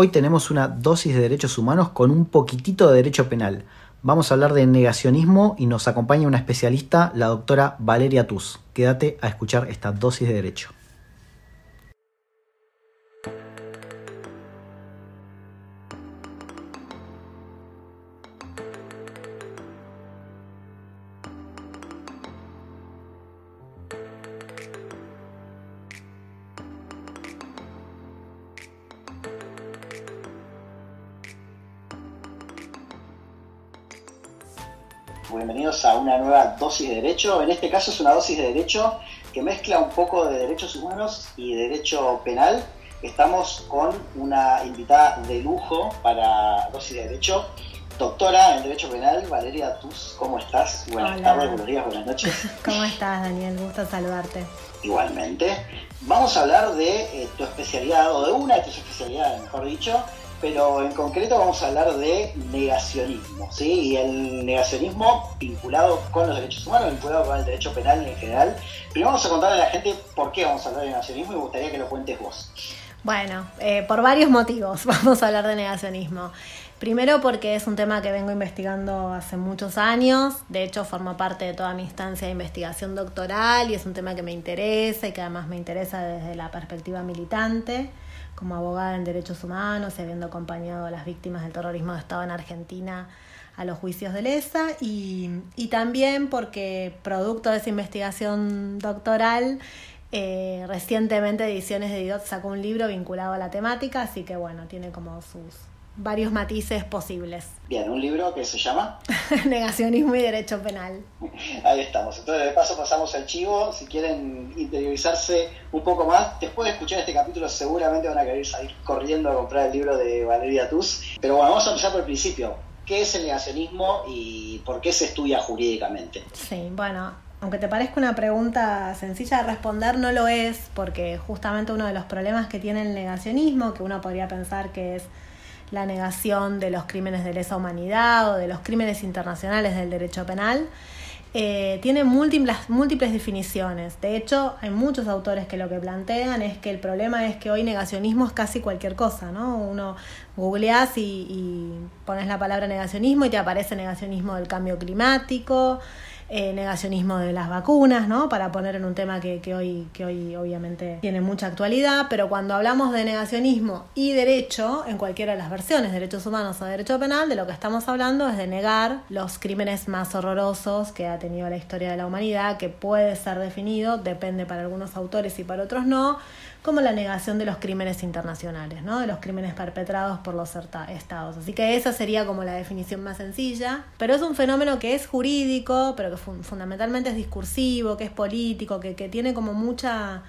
Hoy tenemos una dosis de derechos humanos con un poquitito de derecho penal. Vamos a hablar de negacionismo y nos acompaña una especialista, la doctora Valeria Tuz. Quédate a escuchar esta dosis de derecho. Dosis de derecho. En este caso es una dosis de derecho que mezcla un poco de derechos humanos y derecho penal. Estamos con una invitada de lujo para dosis de derecho, doctora en Derecho Penal, Valeria Tuz. ¿Cómo estás? Buenas tardes, buenos días, buenas noches. ¿Cómo estás, Daniel? Gusto saludarte. Igualmente. Vamos a hablar de eh, tu especialidad, o de una de tus especialidades, mejor dicho, pero en concreto vamos a hablar de negacionismo, ¿sí? Y el negacionismo vinculado con los derechos humanos, vinculado con el derecho penal en general. Primero vamos a contarle a la gente por qué vamos a hablar de negacionismo y me gustaría que lo cuentes vos. Bueno, eh, por varios motivos vamos a hablar de negacionismo. Primero porque es un tema que vengo investigando hace muchos años, de hecho forma parte de toda mi instancia de investigación doctoral y es un tema que me interesa y que además me interesa desde la perspectiva militante como abogada en derechos humanos y habiendo acompañado a las víctimas del terrorismo de Estado en Argentina a los juicios de Lesa y, también porque producto de esa investigación doctoral eh, recientemente Ediciones de Didot sacó un libro vinculado a la temática, así que bueno, tiene como sus, varios matices posibles. Bien, un libro que se llama Negacionismo y Derecho Penal. Ahí estamos. Entonces, de paso pasamos al chivo. Si quieren interiorizarse un poco más, después de escuchar este capítulo, seguramente van a querer salir corriendo a comprar el libro de Valeria Tuz. Pero bueno, vamos a empezar por el principio. ¿Qué es el negacionismo y por qué se estudia jurídicamente? Sí, bueno, aunque te parezca una pregunta sencilla de responder, no lo es, porque justamente uno de los problemas que tiene el negacionismo, que uno podría pensar que es la negación de los crímenes de lesa humanidad o de los crímenes internacionales del derecho penal, eh, tiene múltiples, múltiples definiciones. De hecho, hay muchos autores que lo que plantean es que el problema es que hoy negacionismo es casi cualquier cosa, ¿no? Uno googleas y, y pones la palabra negacionismo y te aparece negacionismo del cambio climático, eh, negacionismo de las vacunas, ¿no? Para poner en un tema que, hoy, que hoy obviamente tiene mucha actualidad, pero cuando hablamos de negacionismo y derecho, en cualquiera de las versiones, derechos humanos o derecho penal, de lo que estamos hablando es de negar los crímenes más horrorosos que ha tenido la historia de la humanidad, que puede ser definido, depende para algunos autores y para otros no, como la negación de los crímenes internacionales, ¿no? de los crímenes perpetrados por los estados. Así que esa sería como la definición más sencilla, pero es un fenómeno que es jurídico, pero que fundamentalmente es discursivo, que es político, que, que tiene como mucha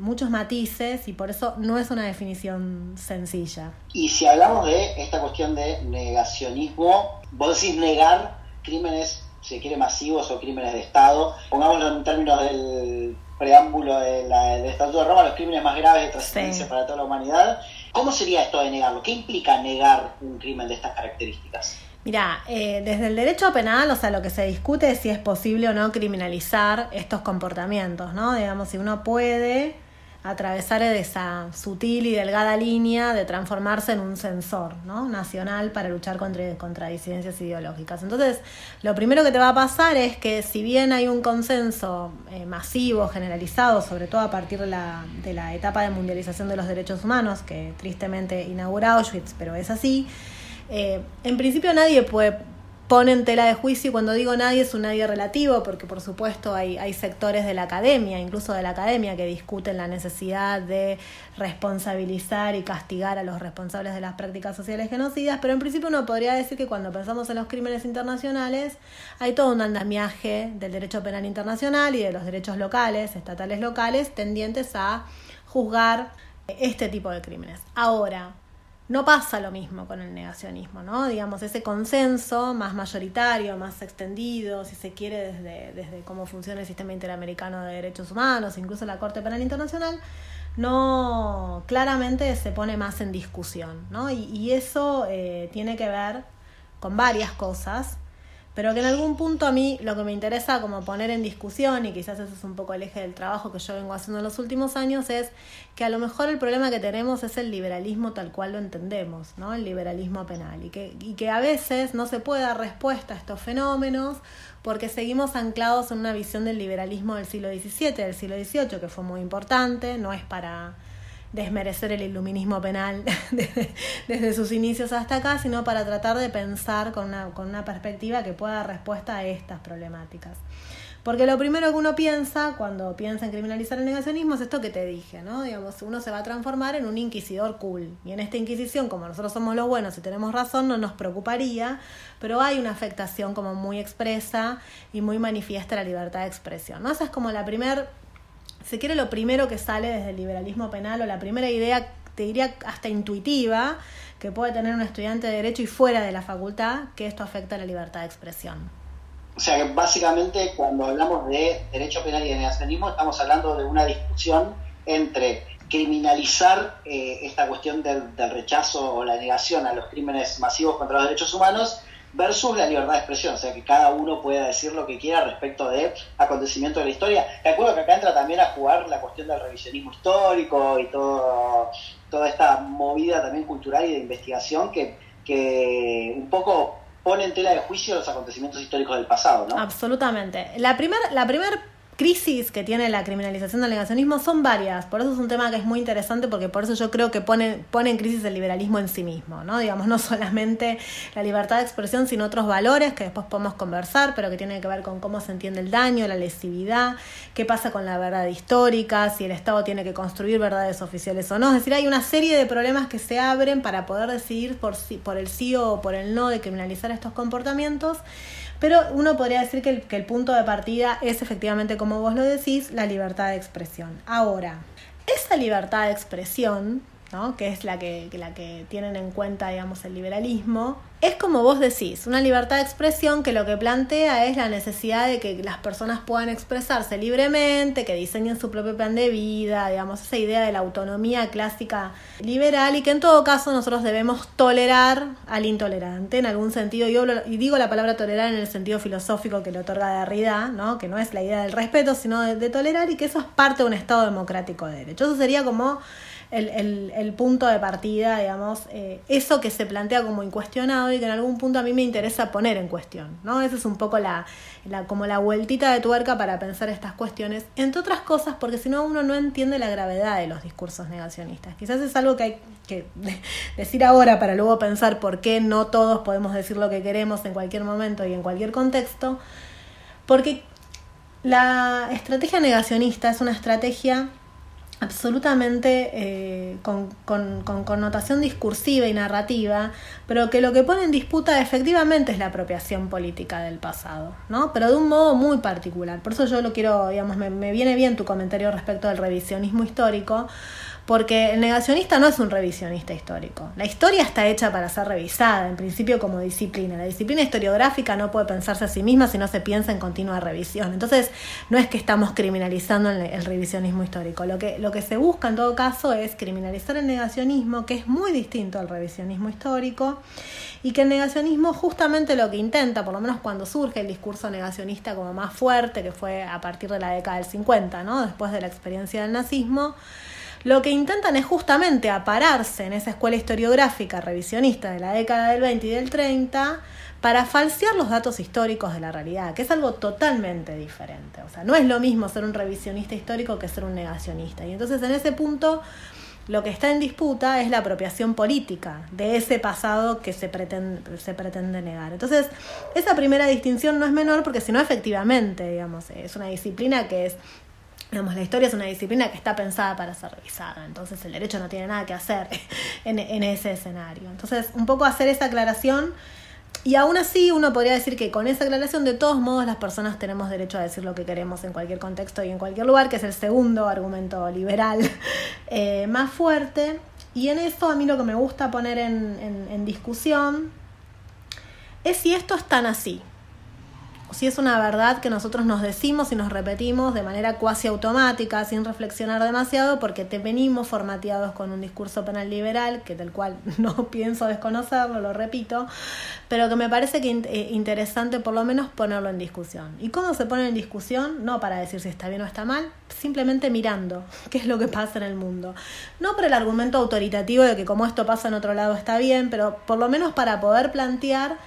muchos matices y por eso no es una definición sencilla. Y si hablamos de esta cuestión de negacionismo, vos decís negar crímenes, si quiere, masivos o crímenes de Estado, pongámoslo en términos del preámbulo de la, del Estatuto de Roma, los crímenes más graves de trascendencia para toda la humanidad. ¿Cómo sería esto de negarlo? ¿Qué implica negar un crimen de estas características? Mira, eh, desde el derecho penal, o sea, lo que se discute es si es posible o no criminalizar estos comportamientos, ¿no? Digamos, si uno puede atravesar esa sutil y delgada línea de transformarse en un sensor ¿no? nacional para luchar contra, contra disidencias ideológicas. Entonces, lo primero que te va a pasar es que si bien hay un consenso eh, masivo, generalizado, sobre todo a partir de la, etapa de mundialización de los derechos humanos, que tristemente inaugura Auschwitz, pero es así, eh, en principio nadie puede pone en tela de juicio y cuando digo nadie es un nadie relativo porque por supuesto hay, hay sectores de la academia, incluso de la academia, que discuten la necesidad de responsabilizar y castigar a los responsables de las prácticas sociales genocidas, pero en principio uno podría decir que cuando pensamos en los crímenes internacionales hay todo un andamiaje del derecho penal internacional y de los derechos locales, estatales locales, tendientes a juzgar este tipo de crímenes. Ahora, no pasa lo mismo con el negacionismo, ¿no? Digamos, ese consenso más mayoritario, más extendido, si se quiere, desde, desde cómo funciona el sistema interamericano de derechos humanos, incluso la Corte Penal Internacional, no claramente se pone más en discusión, ¿no? Y, eso eh, tiene que ver con varias cosas. Pero que en algún punto a mí lo que me interesa como poner en discusión, y quizás ese es un poco el eje del trabajo que yo vengo haciendo en los últimos años, es que a lo mejor el problema que tenemos es el liberalismo tal cual lo entendemos, ¿no? El liberalismo penal, y que, y que a veces no se puede dar respuesta a estos fenómenos porque seguimos anclados en una visión del liberalismo del siglo XVII, del siglo XVIII, que fue muy importante, no es para desmerecer el iluminismo penal desde, sus inicios hasta acá, sino para tratar de pensar con una, con una perspectiva que pueda dar respuesta a estas problemáticas. Porque lo primero que uno piensa cuando piensa en criminalizar el negacionismo es esto que te dije, ¿no? Digamos, uno se va a transformar en un inquisidor cool. Y en esta inquisición, como nosotros somos los buenos y tenemos razón, no nos preocuparía, pero hay una afectación como muy expresa y muy manifiesta la libertad de expresión, ¿no? Esa es como la primera se quiere lo primero que sale desde el liberalismo penal o la primera idea, te diría hasta intuitiva, que puede tener un estudiante de derecho y fuera de la facultad, que esto afecta a la libertad de expresión. O sea que básicamente cuando hablamos de derecho penal y de negacionismo estamos hablando de una discusión entre criminalizar eh, esta cuestión del, del, rechazo o la negación a los crímenes masivos contra los derechos humanos versus la libertad de expresión, o sea, que cada uno pueda decir lo que quiera respecto de acontecimientos de la historia. Te acuerdo que acá entra también a jugar la cuestión del revisionismo histórico y todo, toda esta movida también cultural y de investigación que, que un poco pone en tela de juicio los acontecimientos históricos del pasado, ¿no? Absolutamente. La primera la primer crisis que tiene la criminalización del negacionismo son varias. Por eso es un tema que es muy interesante porque por eso yo creo que pone, pone en crisis el liberalismo en sí mismo, ¿no? Digamos, no solamente la libertad de expresión, sino otros valores que después podemos conversar, pero que tienen que ver con cómo se entiende el daño, la lesividad, qué pasa con la verdad histórica, si el Estado tiene que construir verdades oficiales o no. Es decir, hay una serie de problemas que se abren para poder decidir por, por el sí o por el no de criminalizar estos comportamientos. Pero uno podría decir que el, punto de partida es efectivamente, como vos lo decís, la libertad de expresión. Ahora, esa libertad de expresión ¿no? que es la que, la que tienen en cuenta, digamos, el liberalismo, es como vos decís, una libertad de expresión que lo que plantea es la necesidad de que las personas puedan expresarse libremente, que diseñen su propio plan de vida, digamos, esa idea de la autonomía clásica liberal y que en todo caso nosotros debemos tolerar al intolerante en algún sentido, y, y digo la palabra tolerar en el sentido filosófico que le otorga Derrida, ¿no? que no es la idea del respeto, sino de, de tolerar y que eso es parte de un Estado democrático de derecho. Eso sería como el, el, punto de partida, digamos, eh, eso que se plantea como incuestionado y que en algún punto a mí me interesa poner en cuestión, ¿no? Esa es un poco la, la, como la vueltita de tuerca para pensar estas cuestiones, entre otras cosas porque si no uno no entiende la gravedad de los discursos negacionistas. Quizás es algo que hay que decir ahora para luego pensar por qué no todos podemos decir lo que queremos en cualquier momento y en cualquier contexto, porque la estrategia negacionista es una estrategia absolutamente eh, con, con, con, connotación discursiva y narrativa, pero que lo que pone en disputa efectivamente es la apropiación política del pasado, ¿no? Pero de un modo muy particular. Por eso yo lo quiero, digamos, me, me viene bien tu comentario respecto al revisionismo histórico, porque el negacionista no es un revisionista histórico. La historia está hecha para ser revisada, en principio como disciplina. La disciplina historiográfica no puede pensarse a sí misma si no se piensa en continua revisión. Entonces, no es que estamos criminalizando el, revisionismo histórico. Lo que, lo que se busca en todo caso es criminalizar el negacionismo, que es muy distinto al revisionismo histórico, y que el negacionismo justamente lo que intenta, por lo menos cuando surge el discurso negacionista como más fuerte, que fue a partir de la década del 50, ¿no? después de la experiencia del nazismo, lo que intentan es justamente apararse en esa escuela historiográfica revisionista de la década del 20 y del 30 para falsear los datos históricos de la realidad, que es algo totalmente diferente. O sea, no es lo mismo ser un revisionista histórico que ser un negacionista. Y entonces en ese punto lo que está en disputa es la apropiación política de ese pasado que se pretende, negar. Entonces, esa primera distinción no es menor porque si no, efectivamente, digamos, es una disciplina que es Digamos, la historia es una disciplina que está pensada para ser revisada, entonces el derecho no tiene nada que hacer en, en, ese escenario. Entonces, un poco hacer esa aclaración, y aún así uno podría decir que con esa aclaración, de todos modos, las personas tenemos derecho a decir lo que queremos en cualquier contexto y en cualquier lugar, que es el segundo argumento liberal eh, más fuerte. Y en eso a mí lo que me gusta poner en, en, en discusión es si esto es tan así si es una verdad que nosotros nos decimos y nos repetimos de manera cuasi automática, sin reflexionar demasiado, porque te venimos formateados con un discurso penal liberal, que del cual no pienso desconocerlo, lo repito, pero que me parece que eh, interesante por lo menos ponerlo en discusión. ¿Y cómo se pone en discusión? No para decir si está bien o está mal, simplemente mirando qué es lo que pasa en el mundo. No por el argumento autoritativo de que como esto pasa en otro lado está bien, pero por lo menos para poder plantear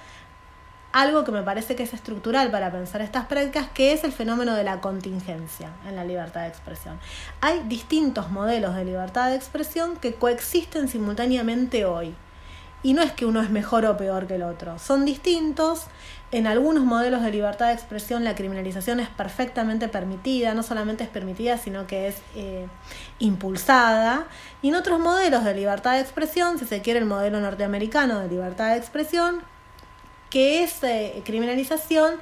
algo que me parece que es estructural para pensar estas prácticas, que es el fenómeno de la contingencia en la libertad de expresión. Hay distintos modelos de libertad de expresión que coexisten simultáneamente hoy. Y no es que uno es mejor o peor que el otro, son distintos. En algunos modelos de libertad de expresión la criminalización es perfectamente permitida, no solamente es permitida, sino que es eh, impulsada. Y en otros modelos de libertad de expresión, si se quiere el modelo norteamericano de libertad de expresión, que esa criminalización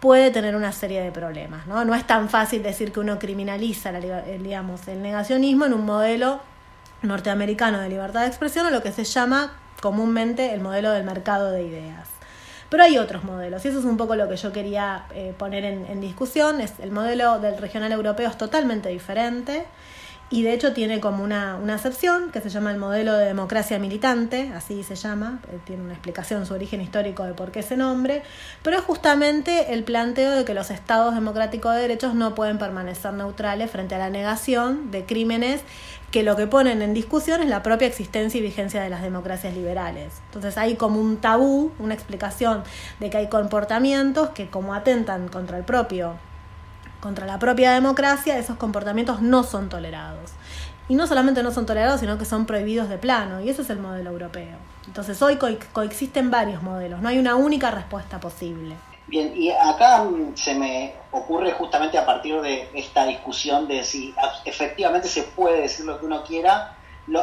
puede tener una serie de problemas. ¿no? no es tan fácil decir que uno criminaliza el, digamos, el negacionismo en un modelo norteamericano de libertad de expresión o lo que se llama comúnmente el modelo del mercado de ideas. Pero hay otros modelos y eso es un poco lo que yo quería eh, poner en, en discusión. Es, el modelo del regional europeo es totalmente diferente y de hecho tiene como una, una acepción que se llama el modelo de democracia militante, así se llama, eh, tiene una explicación su origen histórico de por qué ese nombre, pero es justamente el planteo de que los estados democráticos de derechos no pueden permanecer neutrales frente a la negación de crímenes que lo que ponen en discusión es la propia existencia y vigencia de las democracias liberales. Entonces hay como un tabú, una explicación de que hay comportamientos que como atentan contra el propio contra la propia democracia, esos comportamientos no son tolerados. Y no solamente no son tolerados, sino que son prohibidos de plano. Y ese es el modelo europeo. Entonces hoy coexisten varios modelos, no hay una única respuesta posible. Bien, y acá mm, se me ocurre justamente a partir de esta discusión de si efectivamente se puede decir lo que uno quiera,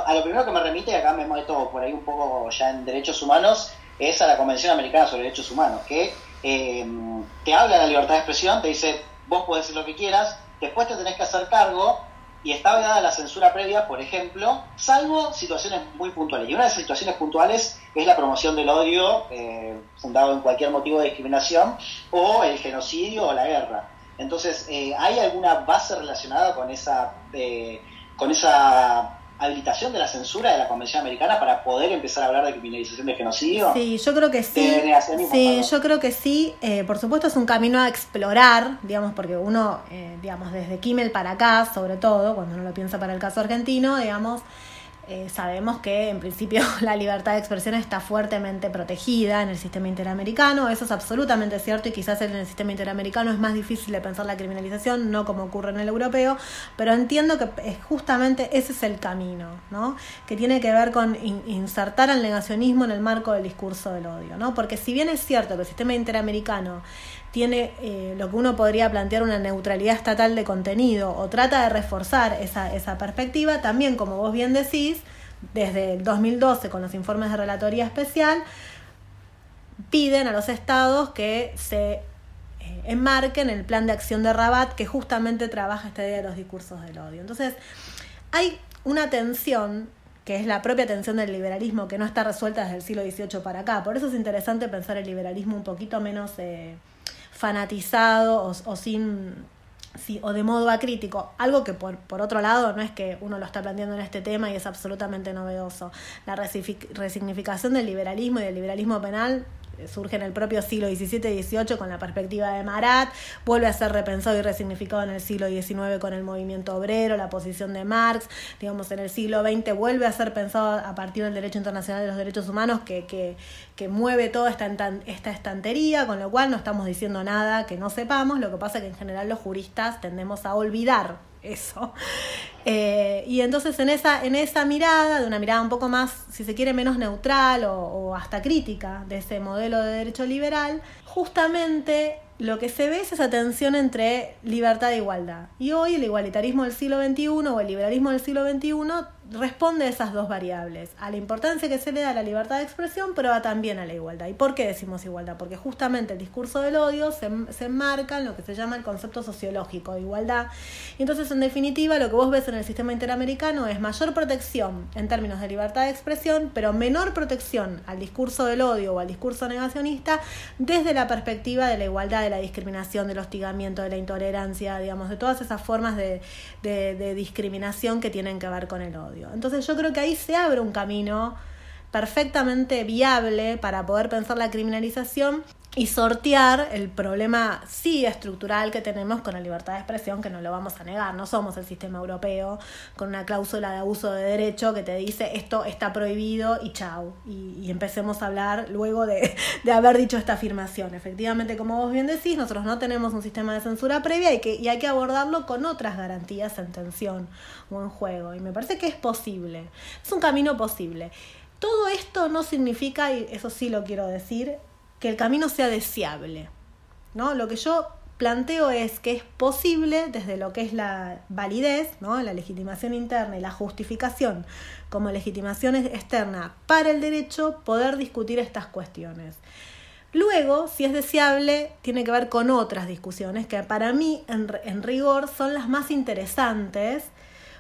a lo primero que me remite, y acá me meto por ahí un poco ya en derechos humanos, es a la Convención Americana sobre Derechos Humanos, que eh, te habla de la libertad de expresión, te dice vos podés decir lo que quieras, después te tenés que hacer cargo y está vedada la censura previa, por ejemplo, salvo situaciones muy puntuales. Y una de esas situaciones puntuales es la promoción del odio eh, fundado en cualquier motivo de discriminación o el genocidio o la guerra. Entonces, eh, ¿hay alguna base relacionada con esa, eh, con esa habilitación de la censura de la Convención Americana para poder empezar a hablar de criminalización de genocidio? Sí, yo creo que sí. Sí, yo creo que sí. Eh, por supuesto es un camino a explorar, digamos, porque uno, eh, digamos, desde Kimmel para acá, sobre todo, cuando uno lo piensa para el caso argentino, digamos, eh, sabemos que en principio la libertad de expresión está fuertemente protegida en el sistema interamericano, eso es absolutamente cierto y quizás en el sistema interamericano es más difícil de pensar la criminalización, no como ocurre en el europeo, pero entiendo que es justamente ese es el camino, ¿no? que tiene que ver con insertar al negacionismo en el marco del discurso del odio, ¿no? porque si bien es cierto que el sistema interamericano tiene eh, lo que uno podría plantear una neutralidad estatal de contenido o trata de reforzar esa, esa perspectiva, también como vos bien decís, desde el 2012 con los informes de relatoría especial, piden a los estados que se eh, enmarquen el plan de acción de Rabat que justamente trabaja esta idea de los discursos del odio. Entonces, hay una tensión que es la propia tensión del liberalismo que no está resuelta desde el siglo XVIII para acá. Por eso es interesante pensar el liberalismo un poquito menos... Eh, fanatizado o, sin sí, o de modo acrítico, algo que por, por otro lado no es que uno lo está planteando en este tema y es absolutamente novedoso. La resignificación del liberalismo y del liberalismo penal surge en el propio siglo XVII y XVIII con la perspectiva de Marat, vuelve a ser repensado y resignificado en el siglo XIX con el movimiento obrero, la posición de Marx, digamos, en el siglo XX vuelve a ser pensado a partir del derecho internacional de los derechos humanos que, que, que mueve toda esta, esta estantería, con lo cual no estamos diciendo nada que no sepamos, lo que pasa es que en general los juristas tendemos a olvidar eso. Eh, y entonces en esa, en esa mirada, de una mirada un poco más, si se quiere, menos neutral o, hasta crítica de ese modelo de derecho liberal, justamente lo que se ve es esa tensión entre libertad e igualdad. Y hoy el igualitarismo del siglo XXI o el liberalismo del siglo XXI responde a esas dos variables, a la importancia que se le da a la libertad de expresión, pero también a la igualdad. ¿Y por qué decimos igualdad? Porque justamente el discurso del odio se, se enmarca en lo que se llama el concepto sociológico de igualdad. Y entonces, en definitiva, lo que vos ves en el sistema interamericano es mayor protección en términos de libertad de expresión, pero menor protección al discurso del odio o al discurso negacionista desde la perspectiva de la igualdad, de la discriminación, del hostigamiento, de la intolerancia, digamos, de todas esas formas de, de discriminación que tienen que ver con el odio. Entonces yo creo que ahí se abre un camino perfectamente viable para poder pensar la criminalización y sortear el problema sí estructural que tenemos con la libertad de expresión, que no lo vamos a negar, no somos el sistema europeo con una cláusula de abuso de derecho que te dice esto está prohibido y chau, y, empecemos a hablar luego de, de, haber dicho esta afirmación. Efectivamente, como vos bien decís, nosotros no tenemos un sistema de censura previa y, que, y hay que abordarlo con otras garantías en tensión o en juego, y me parece que es posible, es un camino posible. Todo esto no significa, y eso sí lo quiero decir, que el camino sea deseable. ¿no? Lo que yo planteo es que es posible, desde lo que es la validez, ¿no? la legitimación interna y la justificación como legitimación externa para el derecho, poder discutir estas cuestiones. Luego, si es deseable, tiene que ver con otras discusiones que para mí, en, en rigor, son las más interesantes,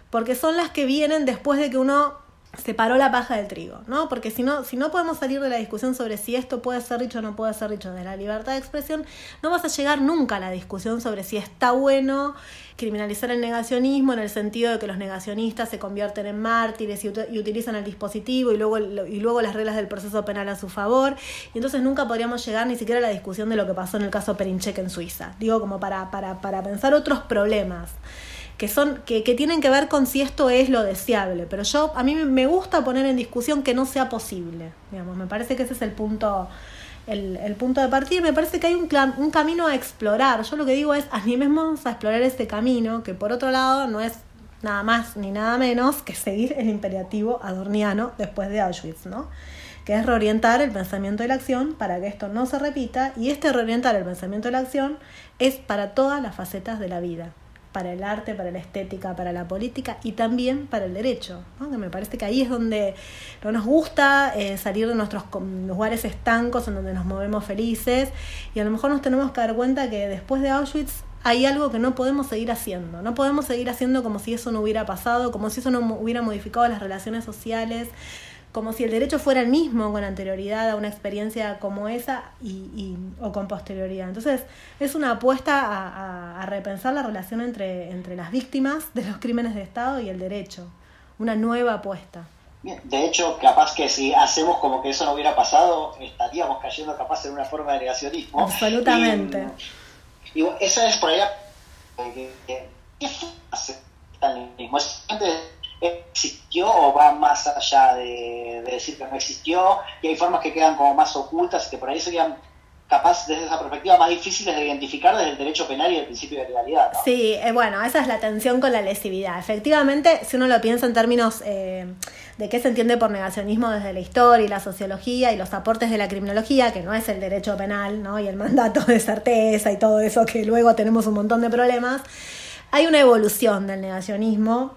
porque son las que vienen después de que uno separó la paja del trigo, ¿no? Porque si no, si no podemos salir de la discusión sobre si esto puede ser dicho o no puede ser dicho de la libertad de expresión, no vas a llegar nunca a la discusión sobre si está bueno criminalizar el negacionismo en el sentido de que los negacionistas se convierten en mártires y, utilizan el dispositivo y luego, y luego las reglas del proceso penal a su favor. Y entonces nunca podríamos llegar ni siquiera a la discusión de lo que pasó en el caso Perinchek en Suiza. Digo, como para, para, para pensar otros problemas que son que, que, tienen que ver con si esto es lo deseable, pero yo a mí me gusta poner en discusión que no sea posible, digamos, me parece que ese es el punto el, el punto de partida, me parece que hay un, un camino a explorar. Yo lo que digo es animemos a explorar este camino, que por otro lado no es nada más ni nada menos que seguir el imperativo adorniano después de Auschwitz, ¿no? que es reorientar el pensamiento y la acción para que esto no se repita, y este reorientar el pensamiento y la acción es para todas las facetas de la vida para el arte, para la estética, para la política y también para el derecho. Que me parece que ahí es donde no nos gusta eh, salir de nuestros lugares estancos en donde nos movemos felices y a lo mejor nos tenemos que dar cuenta que después de Auschwitz hay algo que no podemos seguir haciendo. No podemos seguir haciendo como si eso no hubiera pasado, como si eso no hubiera modificado las relaciones sociales como si el derecho fuera el mismo con anterioridad a una experiencia como esa y, o con posterioridad. Entonces, es una apuesta a, repensar la relación entre, entre las víctimas de los crímenes de Estado y el derecho. Una nueva apuesta. De hecho, capaz que si hacemos como que eso no hubiera pasado, estaríamos cayendo capaz en una forma de negacionismo. Absolutamente. Y, esa es por allá. ¿Qué hace el mismo? Es existió o va más allá de, decir que no existió y hay formas que quedan como más ocultas y que por ahí serían capaz desde esa perspectiva más difíciles de identificar desde el derecho penal y el principio de legalidad. Sí, eh, bueno, esa es la tensión con la lesividad. Efectivamente, si uno lo piensa en términos eh, de qué se entiende por negacionismo desde la historia y la sociología y los aportes de la criminología, que no es el derecho penal, ¿no? Y el mandato de certeza y todo eso que luego tenemos un montón de problemas, hay una evolución del negacionismo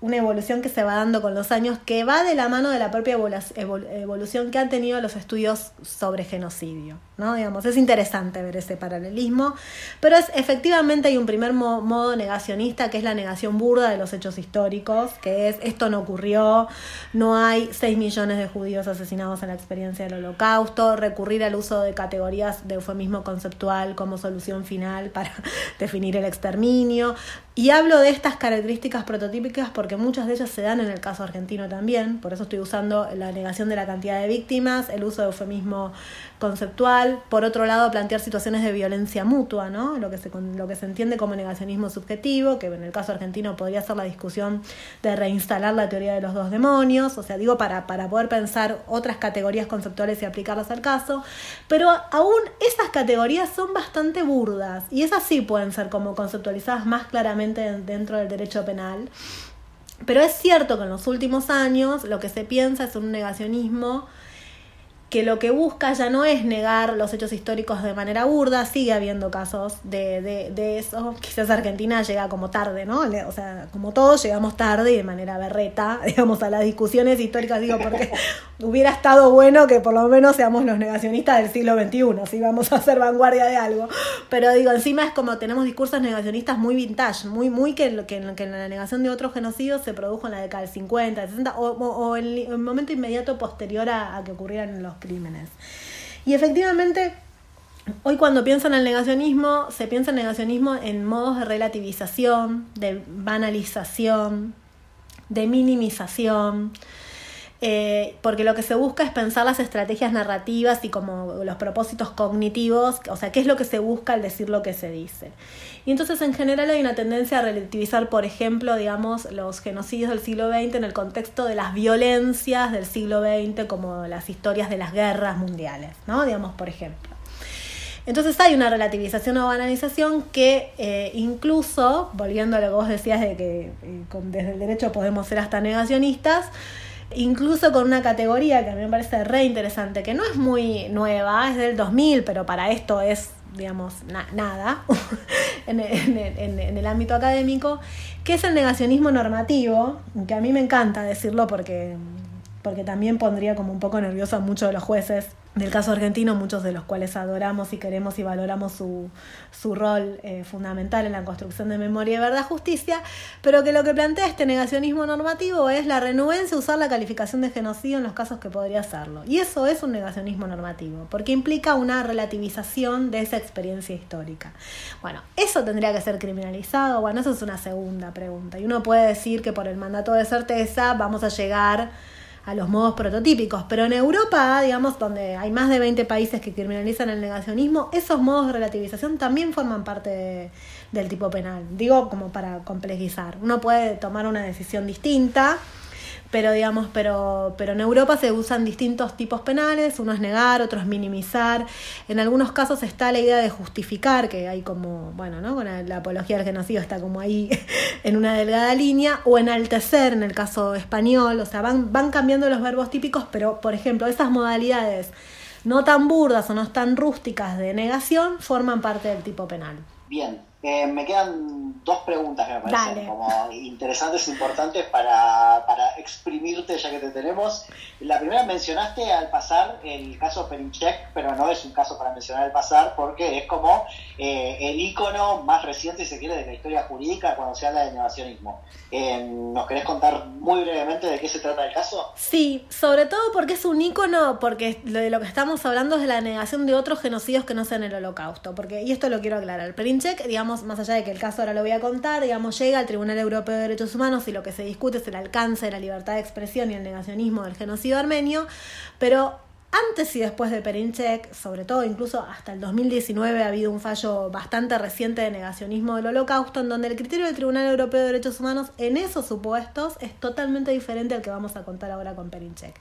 una evolución que se va dando con los años que va de la mano de la propia evolución que han tenido los estudios sobre genocidio. ¿no? Digamos, es interesante ver ese paralelismo, pero es, efectivamente hay un primer modo negacionista que es la negación burda de los hechos históricos, que es esto no ocurrió, no hay 6 millones de judíos asesinados en la experiencia del holocausto, recurrir al uso de categorías de eufemismo conceptual como solución final para definir el exterminio. Y hablo de estas características prototípicas porque muchas de ellas se dan en el caso argentino también, por eso estoy usando la negación de la cantidad de víctimas, el uso de eufemismo conceptual, por otro lado plantear situaciones de violencia mutua, ¿no? lo, que se, lo que se entiende como negacionismo subjetivo, que en el caso argentino podría ser la discusión de reinstalar la teoría de los dos demonios, o sea, digo para, para poder pensar otras categorías conceptuales y aplicarlas al caso, pero aún esas categorías son bastante burdas y esas sí pueden ser como conceptualizadas más claramente dentro del derecho penal. Pero es cierto que en los últimos años lo que se piensa es un negacionismo que lo que busca ya no es negar los hechos históricos de manera burda, sigue habiendo casos de, de, de eso. Quizás Argentina llega como tarde, ¿no? O sea, como todos llegamos tarde y de manera berreta, digamos, a las discusiones históricas, digo, porque hubiera estado bueno que por lo menos seamos los negacionistas del siglo XXI, si vamos a hacer vanguardia de algo. Pero digo, encima es como tenemos discursos negacionistas muy vintage, muy, muy que, que, que en la negación de otros genocidios se produjo en la década del 50, 60, o, o, en el momento inmediato posterior a, a que ocurrieran los Y efectivamente, hoy cuando pienso en el negacionismo, se piensa en negacionismo en modos de relativización, de banalización, de minimización. Eh, porque lo que se busca es pensar las estrategias narrativas y como los propósitos cognitivos, o sea, qué es lo que se busca al decir lo que se dice. Y entonces en general hay una tendencia a relativizar, por ejemplo, digamos, los genocidios del siglo XX en el contexto de las violencias del siglo XX, como las historias de las guerras mundiales, ¿no? Digamos, por ejemplo. Entonces hay una relativización o banalización que eh, incluso, volviendo a lo que vos decías de que eh, desde el derecho podemos ser hasta negacionistas, incluso con una categoría que a mí me parece re interesante, que no es muy nueva, es del 2000, pero para esto es, digamos, nada en, en, en, el ámbito académico, que es el negacionismo normativo, que a mí me encanta decirlo porque, porque también pondría como un poco nervioso a muchos de los jueces del caso argentino, muchos de los cuales adoramos y queremos y valoramos su, su rol eh, fundamental en la construcción de memoria y verdad justicia, pero que lo que plantea este negacionismo normativo es la renuencia a usar la calificación de genocidio en los casos que podría hacerlo. Y eso es un negacionismo normativo, porque implica una relativización de esa experiencia histórica. Bueno, eso tendría que ser criminalizado, bueno, eso es una segunda pregunta. Y uno puede decir que por el mandato de certeza vamos a llegar a los modos prototípicos. Pero en Europa, digamos, donde hay más de 20 países que criminalizan el negacionismo, esos modos de relativización también forman parte del tipo penal. Digo, como para complejizar. Uno puede tomar una decisión distinta pero digamos, pero, pero en Europa se usan distintos tipos penales, uno es negar, otro es minimizar, en algunos casos está la idea de justificar, que hay como, bueno, ¿no? Con la apología del genocidio está como ahí en una delgada línea, o enaltecer en el caso español, o sea, van, van cambiando los verbos típicos, pero por ejemplo, esas modalidades no tan burdas o no tan rústicas de negación forman parte del tipo penal. Bien, eh, me quedan dos preguntas que me parecen como interesantes e importantes para, para, exprimirte ya que te tenemos. La primera mencionaste al pasar el caso Perinchek, pero no es un caso para mencionar al pasar porque es como eh, el icono más reciente, si se quiere, de la historia jurídica cuando se habla de negacionismo. Eh, ¿Nos querés contar muy brevemente de qué se trata el caso? Sí, sobre todo porque es un icono, porque de lo que estamos hablando es de la negación de otros genocidios que no sean el holocausto. Porque, y esto lo quiero aclarar, Perinchek, digamos, más allá de que el caso ahora lo voy a contar, digamos, llega al Tribunal Europeo de Derechos Humanos y lo que se discute es el alcance de la libertad de expresión y el negacionismo del genocidio armenio, pero antes y después de Perinchek, sobre todo incluso hasta el 2019 ha habido un fallo bastante reciente de negacionismo del holocausto en donde el criterio del Tribunal Europeo de Derechos Humanos en esos supuestos es totalmente diferente al que vamos a contar ahora con Perinchek.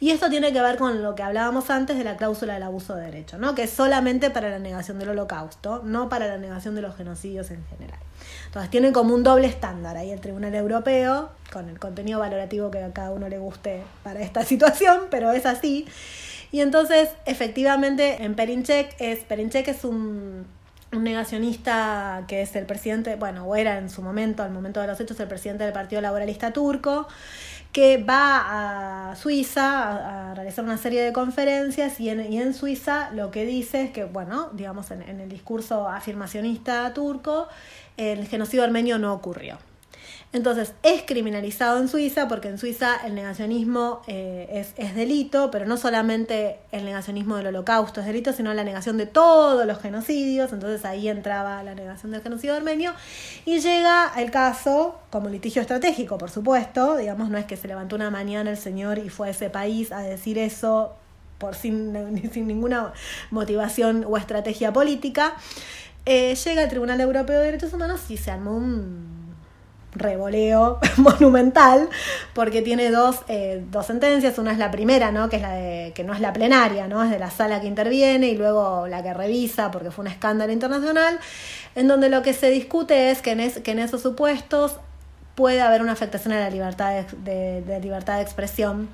Y esto tiene que ver con lo que hablábamos antes de la cláusula del abuso de derecho, ¿no? que es solamente para la negación del holocausto, no para la negación de los genocidios en general. Entonces tienen como un doble estándar ahí el Tribunal Europeo, con el contenido valorativo que a cada uno le guste para esta situación, pero es así. Y entonces, efectivamente, en Perinchek es, Perinchek es un, negacionista que es el presidente, bueno, o era en su momento, al momento de los hechos, el presidente del Partido Laboralista Turco, que va a Suiza a, realizar una serie de conferencias y en, y en, Suiza lo que dice es que, bueno, digamos, en el discurso afirmacionista turco, el genocidio armenio no ocurrió. Entonces, es criminalizado en Suiza porque en Suiza el negacionismo eh, es, delito, pero no solamente el negacionismo del holocausto es delito, sino la negación de todos los genocidios. Entonces ahí entraba la negación del genocidio armenio. Y llega el caso, como litigio estratégico, por supuesto, digamos, no es que se levantó una mañana el señor y fue a ese país a decir eso por sin, sin ninguna motivación o estrategia política. Eh, llega al Tribunal Europeo de Derechos Humanos y se armó un revoleo monumental porque tiene dos, eh, dos sentencias. Una es la primera no que es la de que no es la plenaria no es de la sala que interviene y luego la que revisa porque fue un escándalo internacional en donde lo que se discute es que en, que en esos supuestos puede haber una afectación a la libertad de, de libertad de expresión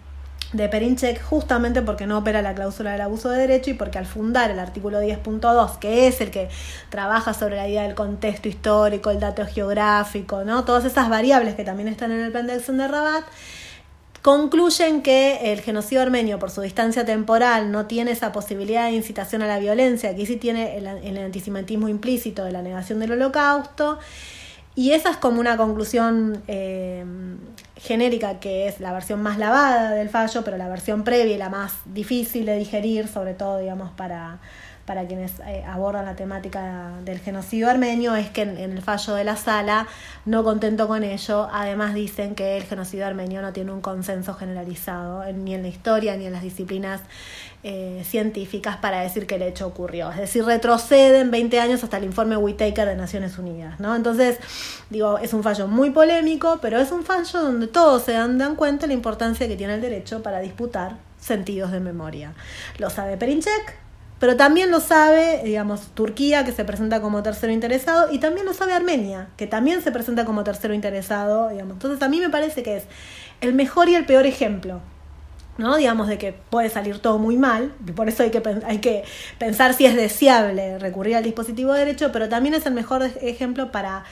de Perinchek justamente porque no opera la cláusula del abuso de derecho y porque al fundar el artículo 10.2, que es el que trabaja sobre la idea del contexto histórico, el dato geográfico, ¿no? todas esas variables que también están en el Pendexen de Rabat, concluyen que el genocidio armenio, por su distancia temporal, no tiene esa posibilidad de incitación a la violencia, que sí tiene el, el antisemitismo implícito de la negación del holocausto, y esa es como una conclusión eh, genérica, que es la versión más lavada del fallo, pero la versión previa y la más difícil de digerir, sobre todo, digamos, para, para quienes eh, abordan la temática del genocidio armenio es que en, el fallo de la sala, no contento con ello, además dicen que el genocidio armenio no tiene un consenso generalizado ni en la historia ni en las disciplinas eh, científicas para decir que el hecho ocurrió. Es decir, retroceden 20 años hasta el informe Whitaker de Naciones Unidas. ¿no? Entonces, digo, es un fallo muy polémico, pero es un fallo donde todos se dan, dan cuenta de la importancia que tiene el derecho para disputar sentidos de memoria. Lo sabe Perinchek, pero también lo sabe, digamos, Turquía, que se presenta como tercero interesado, y también lo sabe Armenia, que también se presenta como tercero interesado, digamos. Entonces a mí me parece que es el mejor y el peor ejemplo, ¿no? Digamos, de que puede salir todo muy mal, y por eso hay que, hay que pensar si es deseable recurrir al dispositivo de derecho, pero también es el mejor ejemplo para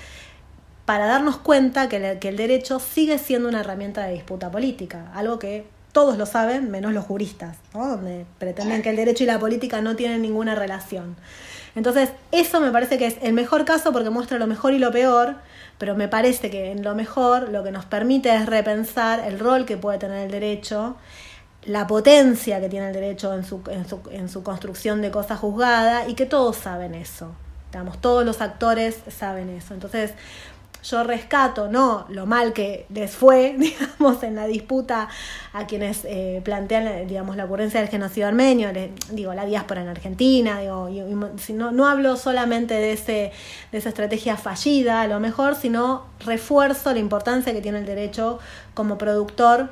para darnos cuenta que, que el derecho sigue siendo una herramienta de disputa política, algo que todos lo saben, menos los juristas, donde pretenden que el derecho y la política no tienen ninguna relación. Entonces, eso me parece que es el mejor caso porque muestra lo mejor y lo peor, pero me parece que en lo mejor lo que nos permite es repensar el rol que puede tener el derecho, la potencia que tiene el derecho en su, en su, en su construcción de cosa juzgada y que todos saben eso. Digamos, todos los actores saben eso. Entonces, yo rescato, no lo mal que les fue, digamos, en la disputa a quienes eh, plantean, digamos, la ocurrencia del genocidio armenio, digo, la diáspora en Argentina, digo, no, no hablo solamente de, ese, de esa estrategia fallida, a lo mejor, sino refuerzo la importancia que tiene el derecho como productor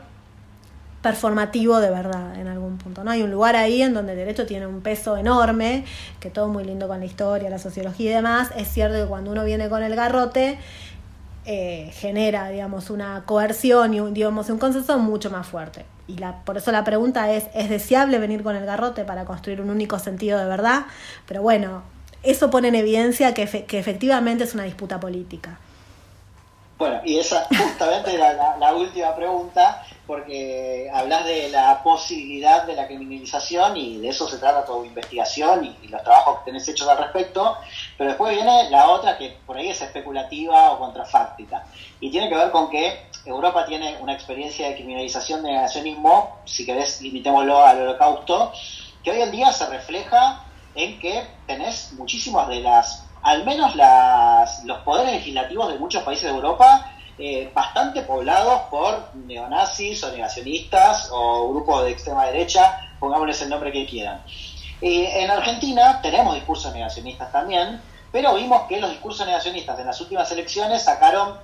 performativo de verdad en algún punto. ¿no? Hay un lugar ahí en donde el derecho tiene un peso enorme, que todo muy lindo con la historia, la sociología y demás. Es cierto que cuando uno viene con el garrote, eh, genera, digamos, una coerción y un, digamos, un consenso mucho más fuerte. Y la, por eso la pregunta es, ¿es deseable venir con el garrote para construir un único sentido de verdad? Pero bueno, eso pone en evidencia que, que efectivamente es una disputa política. Bueno, y esa justamente era la, última pregunta, porque hablas de la posibilidad de la criminalización y de eso se trata tu investigación y, los trabajos que tenés hechos al respecto, pero después viene la otra que por ahí es especulativa o contrafáctica, y tiene que ver con que Europa tiene una experiencia de criminalización de negacionismo, si querés limitémoslo al holocausto, que hoy en día se refleja en que tenés muchísimas de las al menos las, los poderes legislativos de muchos países de Europa eh, bastante poblados por neonazis o negacionistas o grupos de extrema derecha, pongámosles el nombre que quieran. En Argentina tenemos discursos negacionistas también, pero vimos que los discursos negacionistas en las últimas elecciones sacaron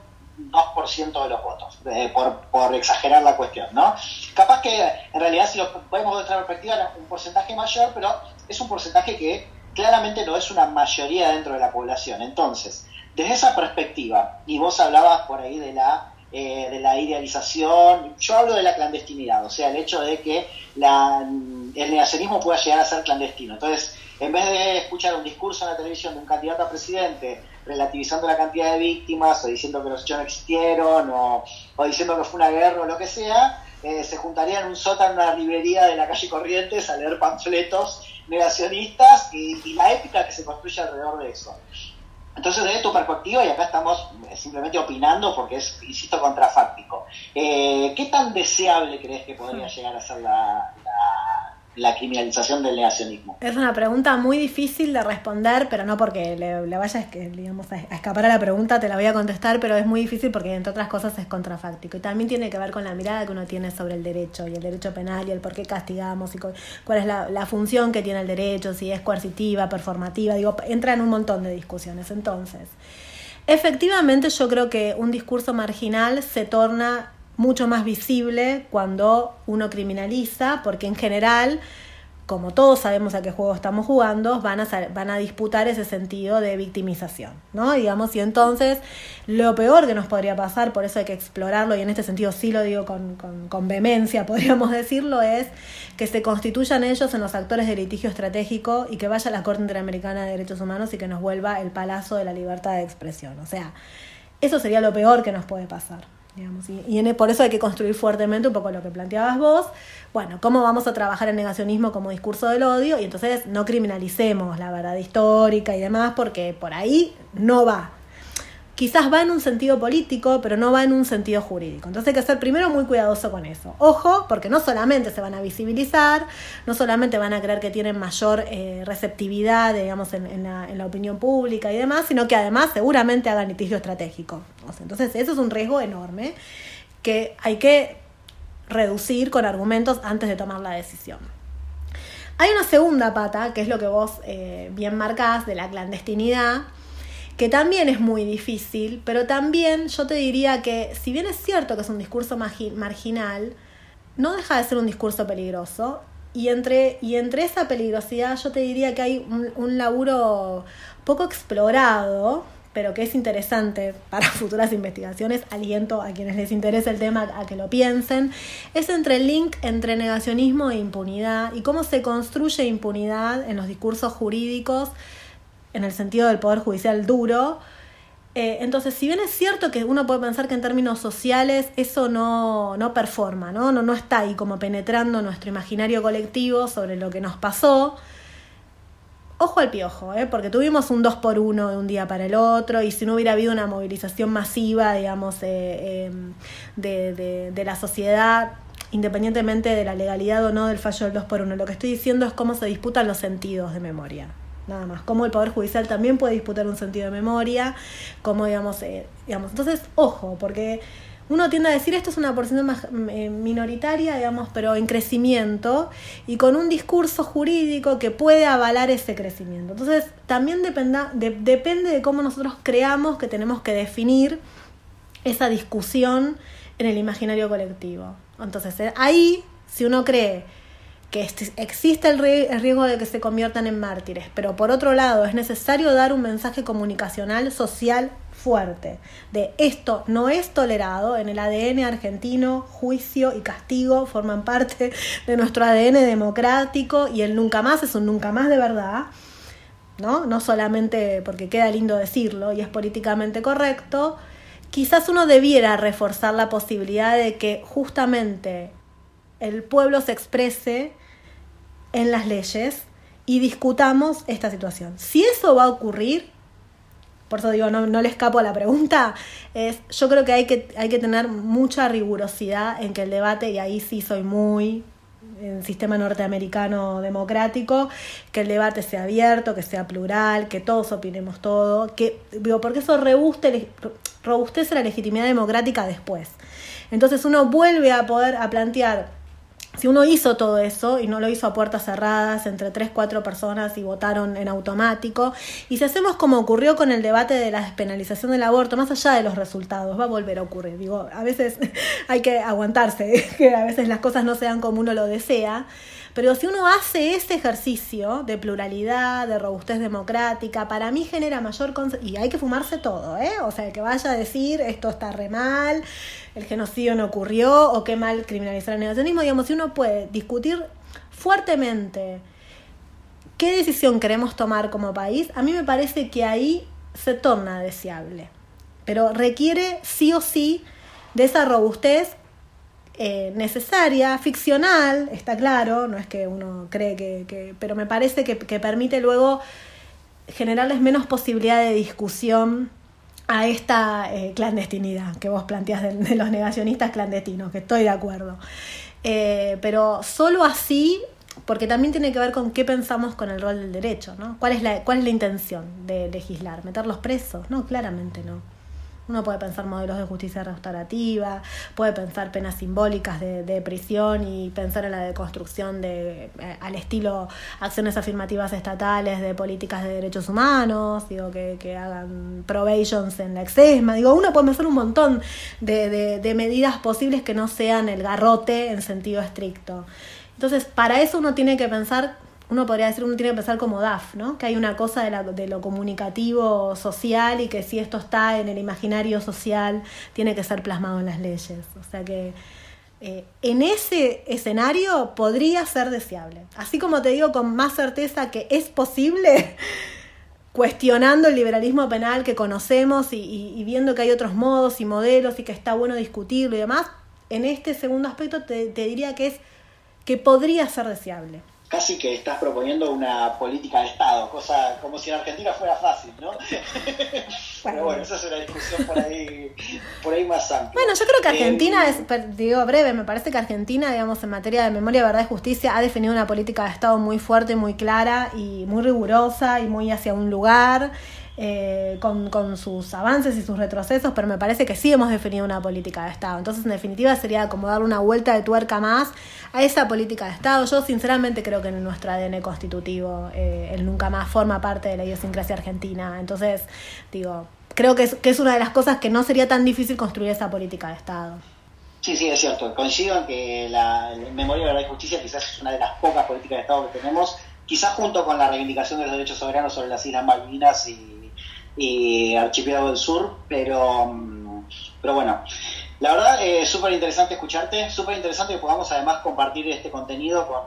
2% de los votos, eh, por, exagerar la cuestión, ¿no? Capaz que en realidad si lo podemos ver otra perspectiva era un porcentaje mayor, pero es un porcentaje que claramente no es una mayoría dentro de la población. Entonces, desde esa perspectiva, y vos hablabas por ahí de la, eh, de la idealización, yo hablo de la clandestinidad, o sea, el hecho de que el negacionismo pueda llegar a ser clandestino. Entonces, en vez de escuchar un discurso en la televisión de un candidato a presidente relativizando la cantidad de víctimas, o diciendo que los hechos no existieron, o, diciendo que fue una guerra o lo que sea, eh, se juntarían en un sótano en una librería de la calle Corrientes a leer panfletos negacionistas y, la ética que se construye alrededor de eso. Entonces, desde tu perspectiva, y acá estamos eh, simplemente opinando porque es, insisto, contrafáctico, eh, ¿qué tan deseable crees que podría llegar a ser la, la criminalización del negacionismo? Es una pregunta muy difícil de responder, pero no porque le, vayas digamos, a escapar a la pregunta, te la voy a contestar, pero es muy difícil porque, entre otras cosas, es contrafáctico. Y también tiene que ver con la mirada que uno tiene sobre el derecho y el derecho penal y el por qué castigamos y cuál es la, la función que tiene el derecho, si es coercitiva, performativa, digo, entra en un montón de discusiones. Entonces, efectivamente yo creo que un discurso marginal se torna mucho más visible cuando uno criminaliza, porque en general como todos sabemos a qué juego estamos jugando, van a, van a disputar ese sentido de victimización, ¿no? Digamos, y entonces lo peor que nos podría pasar, por eso hay que explorarlo, y en este sentido sí lo digo con, con, vehemencia, podríamos decirlo, es que se constituyan ellos en los actores de litigio estratégico y que vaya a la Corte Interamericana de Derechos Humanos y que nos vuelva el palazo de la libertad de expresión. O sea, eso sería lo peor que nos puede pasar y, e, por eso hay que construir fuertemente un poco lo que planteabas vos. Bueno, ¿cómo vamos a trabajar el negacionismo como discurso del odio? Y entonces no criminalicemos la verdad histórica y demás, porque por ahí no va quizás va en un sentido político, pero no va en un sentido jurídico. Entonces hay que ser primero muy cuidadoso con eso. Ojo, porque no solamente se van a visibilizar, no solamente van a creer que tienen mayor eh, receptividad, digamos, en, la, opinión pública y demás, sino que además seguramente hagan litigio estratégico. Entonces eso es un riesgo enorme que hay que reducir con argumentos antes de tomar la decisión. Hay una segunda pata, que es lo que vos eh, bien marcás, de la clandestinidad, que también es muy difícil, pero también yo te diría que si bien es cierto que es un discurso marginal, no deja de ser un discurso peligroso. Y entre, y entre esa peligrosidad yo te diría que hay un, laburo poco explorado, pero que es interesante para futuras investigaciones, aliento a quienes les interese el tema a que lo piensen, es entre el link entre negacionismo e impunidad y cómo se construye impunidad en los discursos jurídicos en el sentido del poder judicial duro. Eh, entonces, si bien es cierto que uno puede pensar que en términos sociales eso no, no performa, ¿no? ¿no? No está ahí como penetrando nuestro imaginario colectivo sobre lo que nos pasó, ojo al piojo, ¿eh? porque tuvimos un 2 por 1 de un día para el otro y si no hubiera habido una movilización masiva, digamos, eh, em, de, de, de, la sociedad, independientemente de la legalidad o no del fallo del 2 por 1, lo que estoy diciendo es cómo se disputan los sentidos de memoria nada más. Como el Poder Judicial también puede disputar un sentido de memoria, como digamos, eh, digamos. Entonces, ojo, porque uno tiende a decir esto es una porción más eh, minoritaria, digamos, pero en crecimiento y con un discurso jurídico que puede avalar ese crecimiento. Entonces, también dependa, depende de cómo nosotros creamos que tenemos que definir esa discusión en el imaginario colectivo. Entonces, eh, ahí, si uno cree que existe el riesgo de que se conviertan en mártires, pero por otro lado es necesario dar un mensaje comunicacional social fuerte de esto no es tolerado en el ADN argentino, juicio y castigo forman parte de nuestro ADN democrático y el nunca más es un nunca más de verdad, ¿no? No solamente porque queda lindo decirlo y es políticamente correcto, quizás uno debiera reforzar la posibilidad de que justamente el pueblo se exprese en las leyes y discutamos esta situación. Si eso va a ocurrir, por eso digo, no, no le escapo a la pregunta, es, yo creo que hay, que hay que tener mucha rigurosidad en que el debate, y ahí sí soy muy en sistema norteamericano democrático, que el debate sea abierto, que sea plural, que todos opinemos todo, que digo, porque eso robustece la legitimidad democrática después. Entonces uno vuelve a poder a plantear si uno hizo todo eso y no lo hizo a puertas cerradas entre tres, cuatro personas y votaron en automático, y si hacemos como ocurrió con el debate de la despenalización del aborto, más allá de los resultados, va a volver a ocurrir. Digo, a veces hay que aguantarse, que a veces las cosas no sean como uno lo desea, pero si uno hace ese ejercicio de pluralidad, de robustez democrática, para mí genera mayor... Y hay que fumarse todo, ¿eh? O sea, que vaya a decir esto está re mal, el genocidio no ocurrió o qué mal criminalizar el negacionismo. Digamos, si uno puede discutir fuertemente qué decisión queremos tomar como país, a mí me parece que ahí se torna deseable. Pero requiere sí o sí de esa robustez eh, necesaria, ficcional, está claro, no es que uno cree que, pero me parece que, permite luego generarles menos posibilidad de discusión a esta eh, clandestinidad que vos planteás de, los negacionistas clandestinos, que estoy de acuerdo. Eh, pero solo así, porque también tiene que ver con qué pensamos con el rol del derecho, ¿no? ¿Cuál es la, cuál es la intención de legislar? ¿Meterlos presos? No, claramente no. Uno puede pensar modelos de justicia restaurativa, puede pensar penas simbólicas de, prisión y pensar en la deconstrucción de, eh, al estilo acciones afirmativas estatales de políticas de derechos humanos, digo, que, que hagan probations en la exesma. Digo, uno puede pensar un montón de, de medidas posibles que no sean el garrote en sentido estricto. Entonces, para eso uno tiene que pensar, uno podría decir, uno tiene que pensar como DAF, ¿no? Que hay una cosa de, lo comunicativo social y que si esto está en el imaginario social, tiene que ser plasmado en las leyes. O sea que eh, en ese escenario podría ser deseable. Así como te digo con más certeza que es posible, cuestionando el liberalismo penal que conocemos y, viendo que hay otros modos y modelos y que está bueno discutirlo y demás, en este segundo aspecto te, te diría que es que podría ser deseable casi que estás proponiendo una política de Estado, cosa como si en Argentina fuera fácil, ¿no? Pero bueno, esa es una discusión por ahí, por ahí más amplia. Bueno, yo creo que Argentina eh, es, digo breve, me parece que Argentina, digamos, en materia de memoria, verdad y justicia, ha definido una política de Estado muy fuerte, muy clara y muy rigurosa y muy hacia un lugar. Eh, con, sus avances y sus retrocesos, pero me parece que sí hemos definido una política de Estado. Entonces, en definitiva, sería como dar una vuelta de tuerca más a esa política de Estado. Yo, sinceramente, creo que en nuestro ADN constitutivo eh, el nunca más forma parte de la idiosincrasia argentina. Entonces, digo, creo que es, que es una de las cosas que no sería tan difícil construir esa política de Estado. Sí, sí, es cierto. Coincido en que la, memoria, verdad y justicia quizás es una de las pocas políticas de Estado que tenemos, quizás junto con la reivindicación de los derechos soberanos sobre las Islas Malvinas y y Archipiélago del Sur, pero, mm, pero bueno, la verdad es súper interesante escucharte, súper interesante que podamos además compartir este contenido con,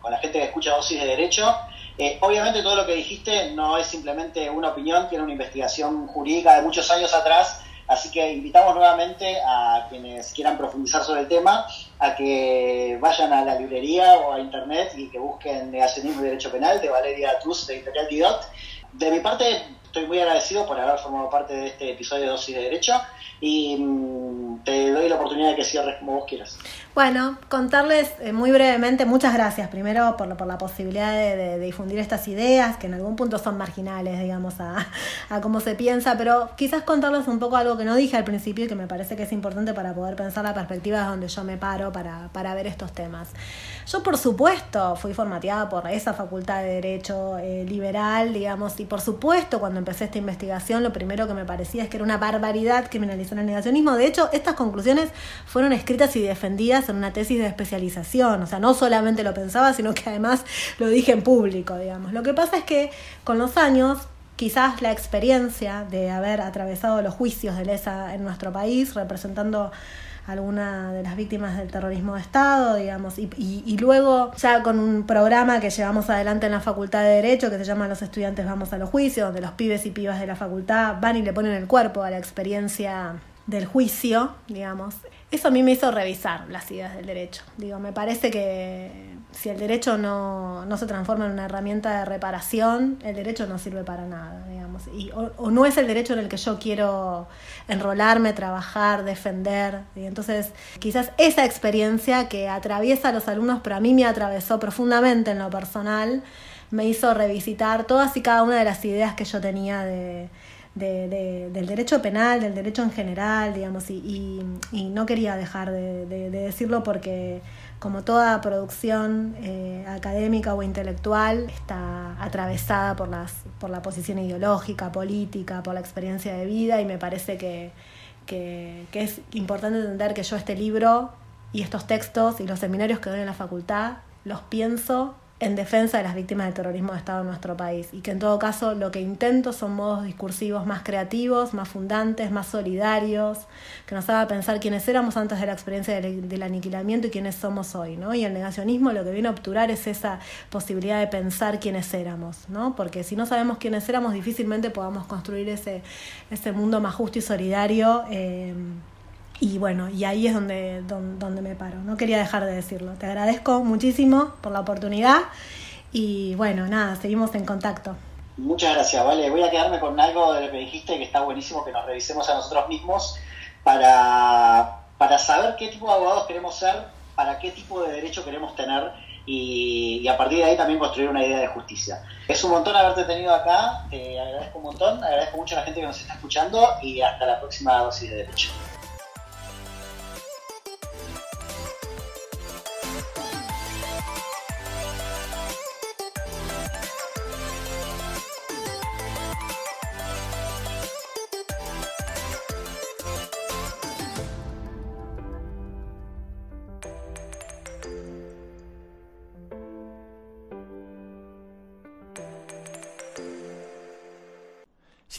con, la gente que escucha Dosis de Derecho. Eh, obviamente todo lo que dijiste no es simplemente una opinión, tiene una investigación jurídica de muchos años atrás, así que invitamos nuevamente a quienes quieran profundizar sobre el tema a que vayan a la librería o a internet y que busquen Negacionismo y Derecho Penal de Valeria Truz de Editorial Didot. De mi parte, estoy muy agradecido por haber formado parte de este episodio de Dosis de Derecho y mm, te doy la oportunidad de que cierres como vos quieras. Bueno, contarles eh, muy brevemente, muchas gracias primero por, la posibilidad de, difundir estas ideas, que en algún punto son marginales, digamos, a, a cómo se piensa, pero quizás contarles un poco algo que no dije al principio y que me parece que es importante para poder pensar la perspectiva donde yo me paro para, para ver estos temas. Yo, por supuesto, fui formateada por esa facultad de Derecho eh, liberal, digamos, y por supuesto, cuando empecé esta investigación, lo primero que me parecía es que era una barbaridad criminalizar el negacionismo. De hecho, estas conclusiones fueron escritas y defendidas en una tesis de especialización, o sea, no solamente lo pensaba, sino que además lo dije en público, digamos. Lo que pasa es que con los años quizás la experiencia de haber atravesado los juicios de lesa en nuestro país, representando alguna de las víctimas del terrorismo de Estado, digamos, y, y, luego ya con un programa que llevamos adelante en la Facultad de Derecho que se llama Los estudiantes vamos a los juicios, donde los pibes y pibas de la facultad van y le ponen el cuerpo a la experiencia del juicio, digamos, eso a mí me hizo revisar las ideas del derecho. Digo, me parece que si el derecho no, no se transforma en una herramienta de reparación, el derecho no sirve para nada, digamos. Y, o, no es el derecho en el que yo quiero enrolarme, trabajar, defender. Y entonces, quizás esa experiencia que atraviesa a los alumnos, pero a mí me atravesó profundamente en lo personal, me hizo revisitar todas y cada una de las ideas que yo tenía de de, del derecho penal, del derecho en general, digamos, y, y, no quería dejar de, decirlo porque como toda producción eh, académica o intelectual está atravesada por, las, por la posición ideológica, política, por la experiencia de vida y me parece que, que, que es importante entender que yo este libro y estos textos y los seminarios que doy en la facultad los pienso en defensa de las víctimas del terrorismo de Estado en nuestro país y que en todo caso lo que intento son modos discursivos más creativos, más fundantes, más solidarios, que nos haga pensar quiénes éramos antes de la experiencia del, aniquilamiento y quiénes somos hoy, ¿no? Y el negacionismo lo que viene a obturar es esa posibilidad de pensar quiénes éramos, ¿no? Porque si no sabemos quiénes éramos, difícilmente podamos construir ese, ese mundo más justo y solidario. Eh, y bueno, y ahí es donde, donde, me paro. No quería dejar de decirlo. Te agradezco muchísimo por la oportunidad y bueno, nada, seguimos en contacto. Muchas gracias, vale. Voy a quedarme con algo de lo que dijiste que está buenísimo que nos revisemos a nosotros mismos para, para saber qué tipo de abogados queremos ser, para qué tipo de derecho queremos tener y, y, a partir de ahí también construir una idea de justicia. Es un montón haberte tenido acá, te agradezco un montón, agradezco mucho a la gente que nos está escuchando y hasta la próxima dosis de derecho.